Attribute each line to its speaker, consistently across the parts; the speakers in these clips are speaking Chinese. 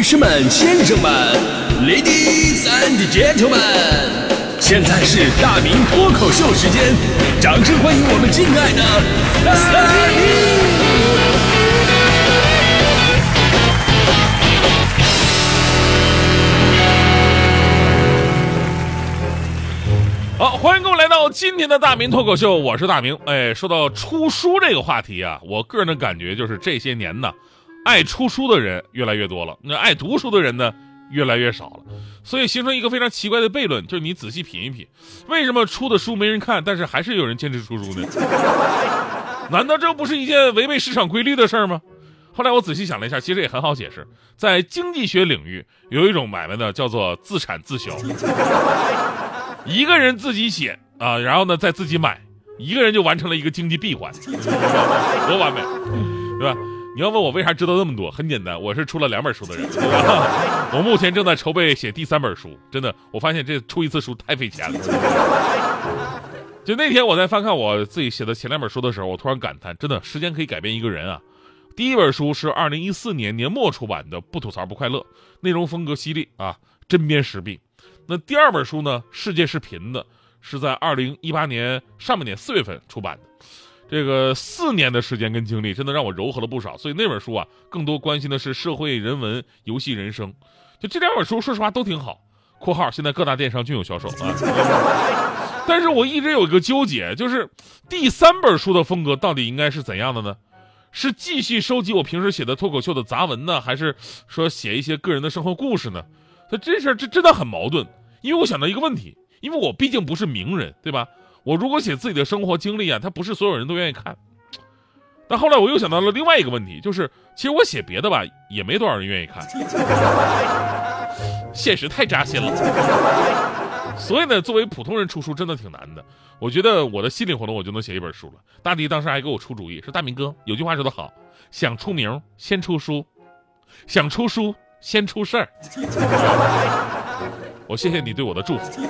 Speaker 1: 女士们、先生们，Ladies and Gentlemen，现在是大明脱口秀时间，掌声欢迎我们敬爱的大明！
Speaker 2: 好，欢迎各位来到今天的大明脱口秀，我是大明。哎，说到出书这个话题啊，我个人的感觉就是这些年呢，爱出书的人越来越多了，那爱读书的人呢越来越少了，所以形成一个非常奇怪的悖论，就是你仔细品一品，为什么出的书没人看，但是还是有人坚持出书呢？难道这不是一件违背市场规律的事儿吗？后来我仔细想了一下，其实也很好解释，在经济学领域有一种买卖呢，叫做自产自销。一个人自己写啊，然后呢再自己买，一个人就完成了一个经济闭环，多完美，对吧？你要问我为啥知道那么多，很简单，我是出了两本书的人，我目前正在筹备写第三本书，真的，我发现这出一次书太费钱了。就那天我在翻看我自己写的前两本书的时候，我突然感叹，真的，时间可以改变一个人啊！第一本书是二零一四年年末出版的《不吐槽不快乐》，内容风格犀利啊，针砭时弊。那第二本书呢？世界是平的，是在二零一八年上半年四月份出版的。这个四年的时间跟经历，真的让我柔和了不少。所以那本书啊，更多关心的是社会、人文、游戏、人生。就这两本书，说实话都挺好。（括号现在各大电商均有销售啊。）但是我一直有一个纠结，就是第三本书的风格到底应该是怎样的呢？是继续收集我平时写的脱口秀的杂文呢，还是说写一些个人的生活故事呢？那这事儿这真的很矛盾。因为我想到一个问题，因为我毕竟不是名人，对吧？我如果写自己的生活经历啊，他不是所有人都愿意看。但后来我又想到了另外一个问题，就是其实我写别的吧，也没多少人愿意看。现实太扎心了。所以呢，作为普通人出书真的挺难的。我觉得我的心理活动我就能写一本书了。大迪当时还给我出主意，说大明哥有句话说得好，想出名先出书，想出书先出事儿。我谢谢你对我的祝福。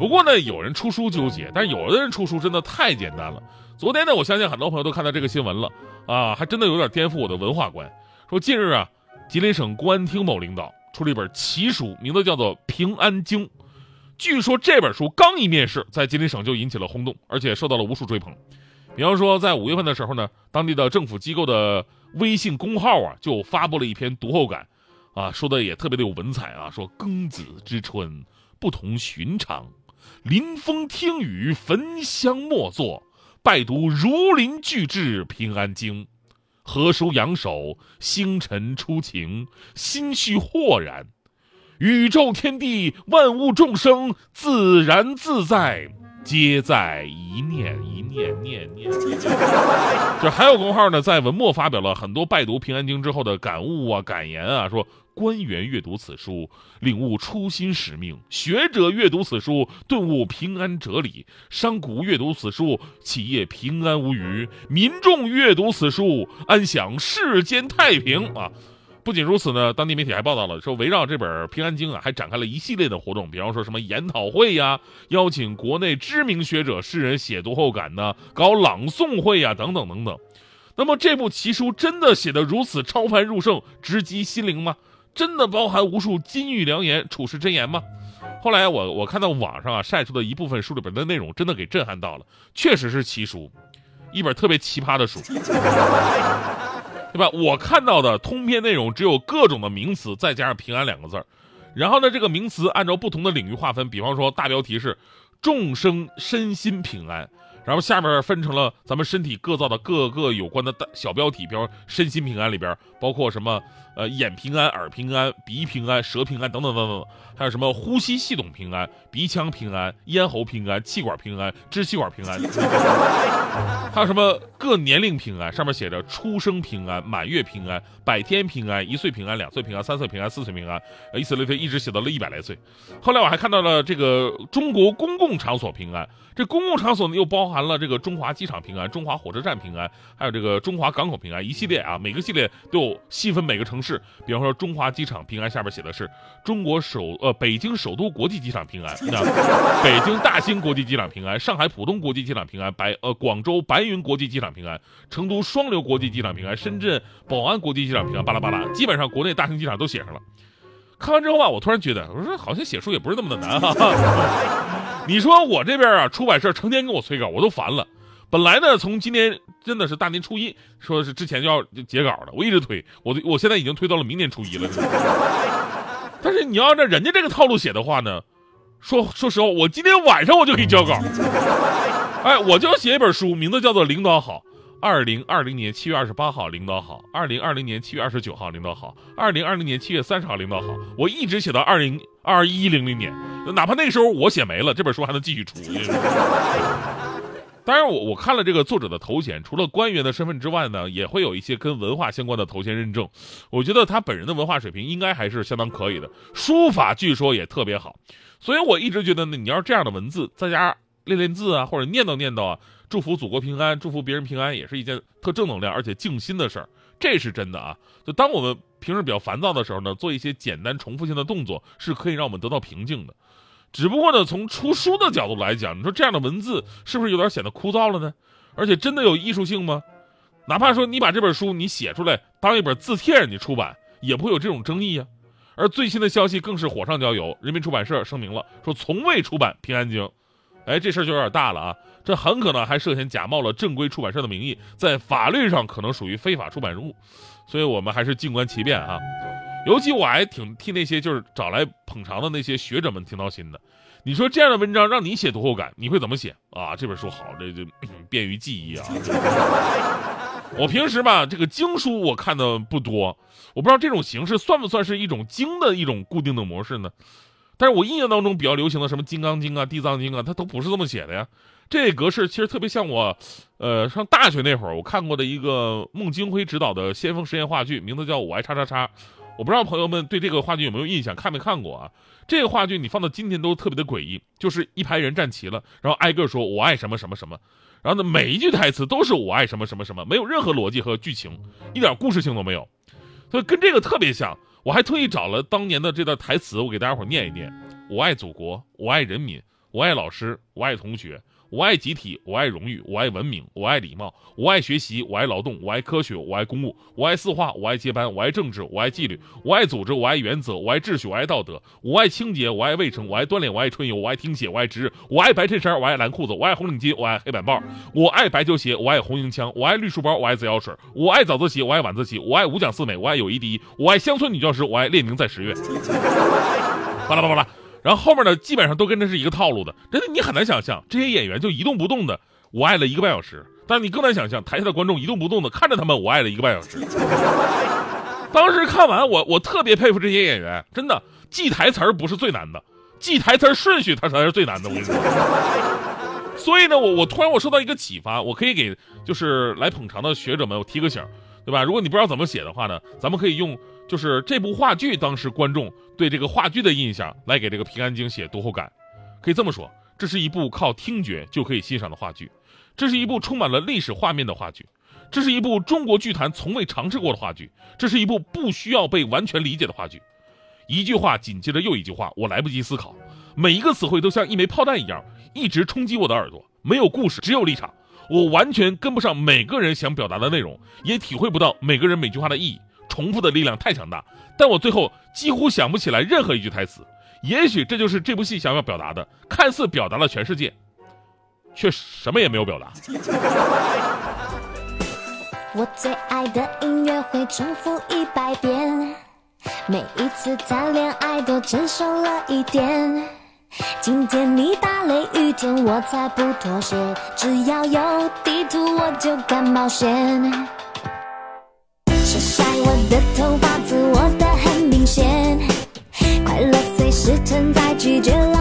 Speaker 2: 不过呢，有人出书纠结，但是有的人出书真的太简单了。昨天呢，我相信很多朋友都看到这个新闻了啊，还真的有点颠覆我的文化观。说近日啊，吉林省公安厅某领导出了一本奇书，名字叫做《平安经》。据说这本书刚一面世，在吉林省就引起了轰动，而且受到了无数追捧。比方说，在五月份的时候呢，当地的政府机构的微信公号啊，就发布了一篇读后感。啊，说的也特别的有文采啊！说庚子之春不同寻常，临风听雨，焚香默坐，拜读如林巨制《平安经》，何书扬手，星辰出晴，心绪豁然，宇宙天地万物众生自然自在。皆在一念一念念念，就还有公号呢，在文末发表了很多拜读《平安经》之后的感悟啊、感言啊，说官员阅读此书，领悟初心使命；学者阅读此书，顿悟平安哲理；商贾阅读此书，企业平安无虞；民众阅读此书，安享世间太平啊。不仅如此呢，当地媒体还报道了说，围绕这本《平安经》啊，还展开了一系列的活动，比方说什么研讨会呀，邀请国内知名学者、诗人写读后感呢，搞朗诵会呀，等等等等。那么这部奇书真的写得如此超凡入圣、直击心灵吗？真的包含无数金玉良言、处世真言吗？后来我我看到网上啊晒出的一部分书里边的内容，真的给震撼到了，确实是奇书，一本特别奇葩的书。对吧？我看到的通篇内容只有各种的名词，再加上“平安”两个字儿。然后呢，这个名词按照不同的领域划分，比方说大标题是“众生身心平安”，然后下边分成了咱们身体各造的各个有关的大小标题，比方“身心平安”里边包括什么？呃，眼平安、耳平安、鼻平安、舌平安等等等等，还有什么呼吸系统平安、鼻腔平安、咽喉平安、气管平安、支气管平安，还有什么各年龄平安？上面写着出生平安、满月平安、百天平安、一岁平安、两岁平安、三岁平安、四岁平安，以此类推，一直写到了一百来岁。后来我还看到了这个中国公共场所平安，这公共场所呢又包含含了这个中华机场平安、中华火车站平安，还有这个中华港口平安一系列啊，每个系列都有细分每个城市。比方说中华机场平安下边写的是中国首呃北京首都国际机场平安，北京大兴国际机场平安，上海浦东国际机场平安，白呃广州白云国际机场平安，成都双流国际机场平安，深圳宝安国际机场平安，巴拉巴拉，基本上国内大型机场都写上了。看完之后吧，我突然觉得，我说好像写书也不是那么的难哈。你说我这边啊，出版社成天跟我催稿，我都烦了。本来呢，从今年真的是大年初一，说是之前就要截稿的，我一直推，我我现在已经推到了明年初一了。但是你要按照人家这个套路写的话呢，说说实话，我今天晚上我就可以交稿。哎，我就要写一本书，名字叫做《领导好》。二零二零年七月二十八号，领导好；二零二零年七月二十九号，领导好；二零二零年七月三十号，领导好。我一直写到二零二一零零年，哪怕那个时候我写没了，这本书还能继续出。当然，我我看了这个作者的头衔，除了官员的身份之外呢，也会有一些跟文化相关的头衔认证。我觉得他本人的文化水平应该还是相当可以的，书法据说也特别好。所以我一直觉得呢，你要是这样的文字，在家练练字啊，或者念叨念叨啊。祝福祖国平安，祝福别人平安，也是一件特正能量而且静心的事儿，这是真的啊！就当我们平时比较烦躁的时候呢，做一些简单重复性的动作，是可以让我们得到平静的。只不过呢，从出书的角度来讲，你说这样的文字是不是有点显得枯燥了呢？而且真的有艺术性吗？哪怕说你把这本书你写出来当一本字帖你出版，也不会有这种争议呀。而最新的消息更是火上浇油，人民出版社声明了，说从未出版《平安京》。哎，这事儿就有点大了啊！这很可能还涉嫌假冒了正规出版社的名义，在法律上可能属于非法出版物，所以我们还是静观其变啊。尤其我还挺替那些就是找来捧场的那些学者们挺闹心的。你说这样的文章让你写读后感，你会怎么写啊？这本书好，这就 便于记忆啊。我平时吧，这个经书我看的不多，我不知道这种形式算不算是一种经的一种固定的模式呢？但是我印象当中比较流行的什么《金刚经》啊、《地藏经》啊，它都不是这么写的呀。这格式其实特别像我，呃，上大学那会儿我看过的一个孟京辉执导的先锋实验话剧，名字叫《我爱叉叉叉》。我不知道朋友们对这个话剧有没有印象，看没看过啊？这个话剧你放到今天都特别的诡异，就是一排人站齐了，然后挨个说我爱什么什么什么，然后呢每一句台词都是我爱什么什么什么，没有任何逻辑和剧情，一点故事性都没有，所以跟这个特别像。我还特意找了当年的这段台词，我给大家伙念一念：我爱祖国，我爱人民，我爱老师，我爱同学。我爱集体，我爱荣誉，我爱文明，我爱礼貌，我爱学习，我爱劳动，我爱科学，我爱公务，我爱四化，我爱接班，我爱政治，我爱纪律，我爱组织，我爱原则，我爱秩序，我爱道德，我爱清洁，我爱卫生，我爱锻炼，我爱春游，我爱听写，我爱值日，我爱白衬衫，我爱蓝裤子，我爱红领巾，我爱黑板报，我爱白球鞋，我爱红缨枪，我爱绿书包，我爱自来水，我爱早自习，我爱晚自习，我爱五讲四美，我爱友谊第一，我爱乡村女教师，我爱列宁在十月。巴拉巴拉巴拉。然后后面呢，基本上都跟这是一个套路的，真的你很难想象这些演员就一动不动的我爱了一个半小时，但你更难想象台下的观众一动不动的看着他们我爱了一个半小时。当时看完我我特别佩服这些演员，真的记台词儿不是最难的，记台词儿顺序它才是最难的。我跟你说，所以呢，我我突然我受到一个启发，我可以给就是来捧场的学者们我提个醒，对吧？如果你不知道怎么写的话呢，咱们可以用。就是这部话剧，当时观众对这个话剧的印象，来给这个《平安京》写读后感，可以这么说，这是一部靠听觉就可以欣赏的话剧，这是一部充满了历史画面的话剧，这是一部中国剧坛从未尝试过的话剧，这是一部不需要被完全理解的话剧。一句话紧接着又一句话，我来不及思考，每一个词汇都像一枚炮弹一样，一直冲击我的耳朵。没有故事，只有立场，我完全跟不上每个人想表达的内容，也体会不到每个人每句话的意义。重复的力量太强大，但我最后几乎想不起来任何一句台词。也许这就是这部戏想要表达的，看似表达了全世界，却什么也没有表达。
Speaker 3: 我最爱的音乐会重复一百遍，每一次谈恋爱都成熟了一点。今天你打雷雨天，我才不妥协，只要有地图我就敢冒险。的头发自我的很明显，快乐随时存在，拒绝了。